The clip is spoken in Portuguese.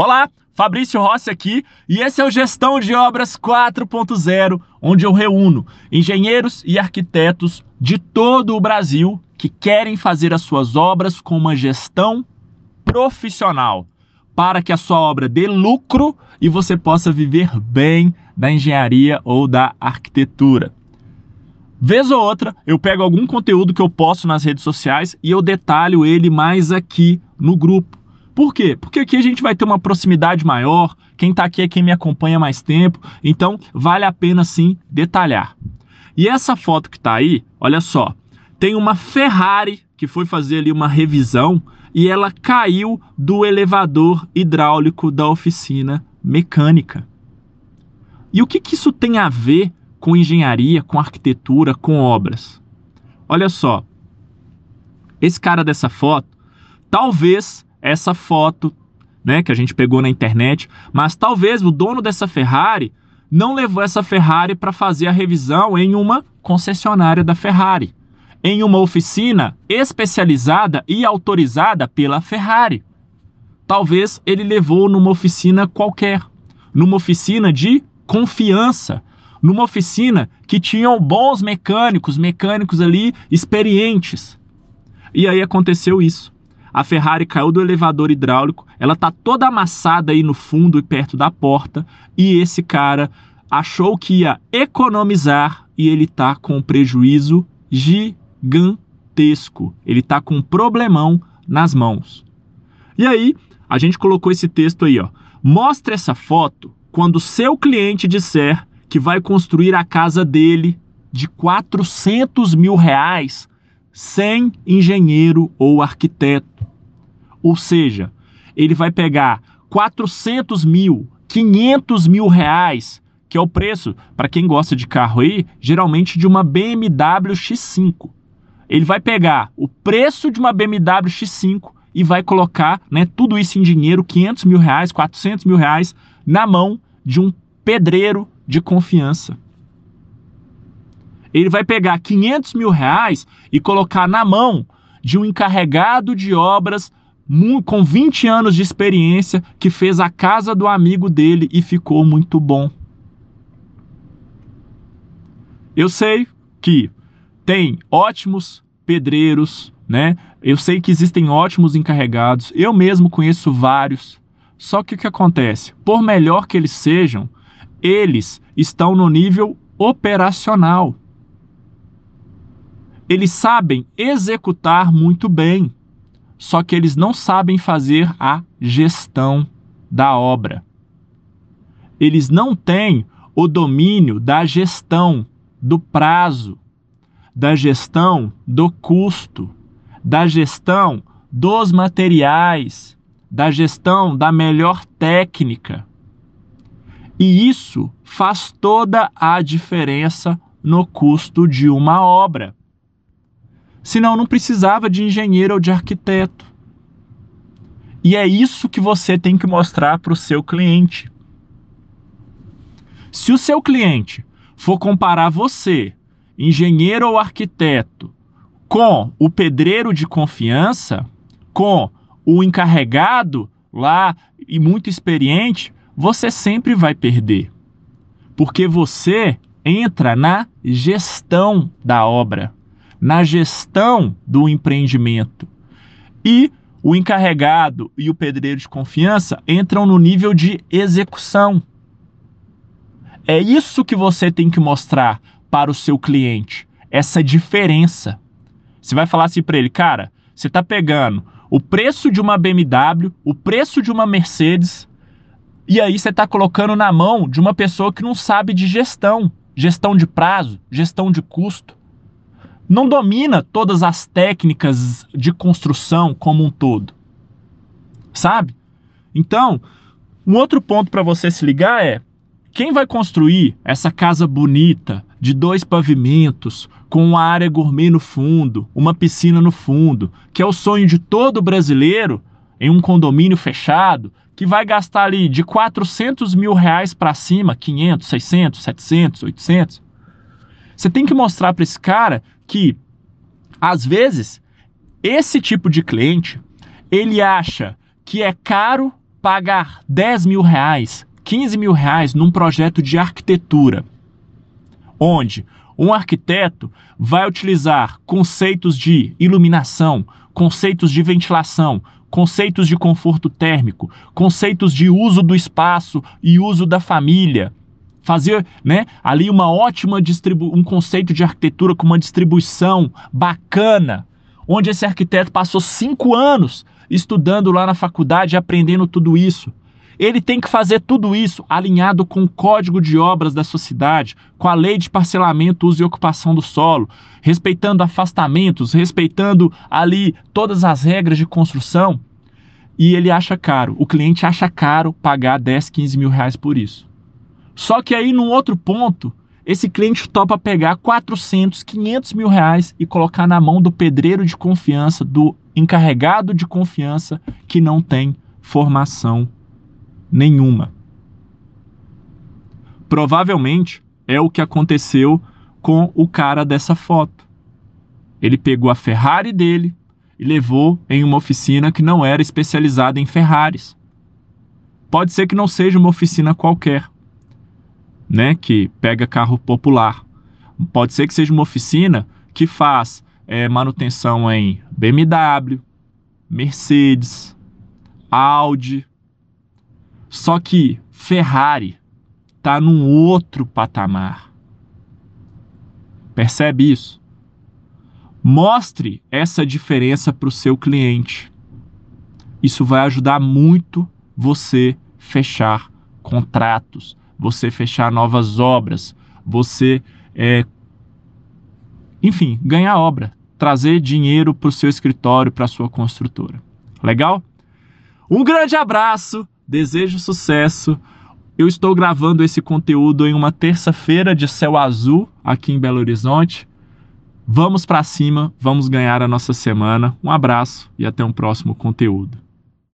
Olá, Fabrício Rossi aqui e esse é o Gestão de Obras 4.0, onde eu reúno engenheiros e arquitetos de todo o Brasil que querem fazer as suas obras com uma gestão profissional, para que a sua obra dê lucro e você possa viver bem da engenharia ou da arquitetura. Vez ou outra, eu pego algum conteúdo que eu posto nas redes sociais e eu detalho ele mais aqui no grupo. Por quê? Porque aqui a gente vai ter uma proximidade maior, quem está aqui é quem me acompanha mais tempo, então vale a pena sim detalhar. E essa foto que está aí, olha só, tem uma Ferrari que foi fazer ali uma revisão e ela caiu do elevador hidráulico da oficina mecânica. E o que, que isso tem a ver com engenharia, com arquitetura, com obras? Olha só, esse cara dessa foto, talvez essa foto, né, que a gente pegou na internet, mas talvez o dono dessa Ferrari não levou essa Ferrari para fazer a revisão em uma concessionária da Ferrari, em uma oficina especializada e autorizada pela Ferrari. Talvez ele levou numa oficina qualquer, numa oficina de confiança, numa oficina que tinham bons mecânicos, mecânicos ali experientes. E aí aconteceu isso. A Ferrari caiu do elevador hidráulico, ela tá toda amassada aí no fundo e perto da porta, e esse cara achou que ia economizar e ele tá com um prejuízo gigantesco. Ele tá com um problemão nas mãos. E aí, a gente colocou esse texto aí, ó. Mostre essa foto quando seu cliente disser que vai construir a casa dele de 400 mil reais sem engenheiro ou arquiteto. Ou seja, ele vai pegar 400 mil, 500 mil reais, que é o preço, para quem gosta de carro aí, geralmente de uma BMW X5. Ele vai pegar o preço de uma BMW X5 e vai colocar né, tudo isso em dinheiro, 500 mil reais, 400 mil reais, na mão de um pedreiro de confiança ele vai pegar 500 mil reais e colocar na mão de um encarregado de obras com 20 anos de experiência que fez a casa do amigo dele e ficou muito bom. Eu sei que tem ótimos pedreiros, né? Eu sei que existem ótimos encarregados, eu mesmo conheço vários. Só que o que acontece? Por melhor que eles sejam, eles estão no nível operacional eles sabem executar muito bem, só que eles não sabem fazer a gestão da obra. Eles não têm o domínio da gestão do prazo, da gestão do custo, da gestão dos materiais, da gestão da melhor técnica. E isso faz toda a diferença no custo de uma obra. Senão não precisava de engenheiro ou de arquiteto. E é isso que você tem que mostrar para o seu cliente. Se o seu cliente for comparar você, engenheiro ou arquiteto, com o pedreiro de confiança, com o encarregado lá e muito experiente, você sempre vai perder. Porque você entra na gestão da obra na gestão do empreendimento. E o encarregado e o pedreiro de confiança entram no nível de execução. É isso que você tem que mostrar para o seu cliente, essa diferença. Você vai falar assim para ele, cara, você está pegando o preço de uma BMW, o preço de uma Mercedes, e aí você está colocando na mão de uma pessoa que não sabe de gestão, gestão de prazo, gestão de custo não domina todas as técnicas de construção como um todo. Sabe? Então, um outro ponto para você se ligar é: quem vai construir essa casa bonita, de dois pavimentos, com uma área gourmet no fundo, uma piscina no fundo, que é o sonho de todo brasileiro em um condomínio fechado, que vai gastar ali de 400 mil reais para cima, 500, 600, 700, 800. Você tem que mostrar para esse cara que às vezes esse tipo de cliente ele acha que é caro pagar 10 mil reais, 15 mil reais num projeto de arquitetura, onde um arquiteto vai utilizar conceitos de iluminação, conceitos de ventilação, conceitos de conforto térmico, conceitos de uso do espaço e uso da família, fazer né, ali uma ótima distribu um conceito de arquitetura com uma distribuição bacana, onde esse arquiteto passou cinco anos estudando lá na faculdade, aprendendo tudo isso. Ele tem que fazer tudo isso alinhado com o código de obras da sociedade, com a lei de parcelamento, uso e ocupação do solo, respeitando afastamentos, respeitando ali todas as regras de construção. E ele acha caro, o cliente acha caro pagar 10, 15 mil reais por isso. Só que aí, num outro ponto, esse cliente topa pegar 400, 500 mil reais e colocar na mão do pedreiro de confiança, do encarregado de confiança que não tem formação nenhuma. Provavelmente é o que aconteceu com o cara dessa foto. Ele pegou a Ferrari dele e levou em uma oficina que não era especializada em Ferraris. Pode ser que não seja uma oficina qualquer né, que pega carro popular. Pode ser que seja uma oficina que faz é, manutenção em BMW, Mercedes, Audi. Só que Ferrari está num outro patamar. Percebe isso? Mostre essa diferença para o seu cliente. Isso vai ajudar muito você fechar contratos, você fechar novas obras, você, é, enfim, ganhar obra, trazer dinheiro para o seu escritório, para a sua construtora. Legal? Um grande abraço, desejo sucesso. Eu estou gravando esse conteúdo em uma terça-feira de céu azul aqui em Belo Horizonte. Vamos para cima, vamos ganhar a nossa semana. Um abraço e até um próximo conteúdo.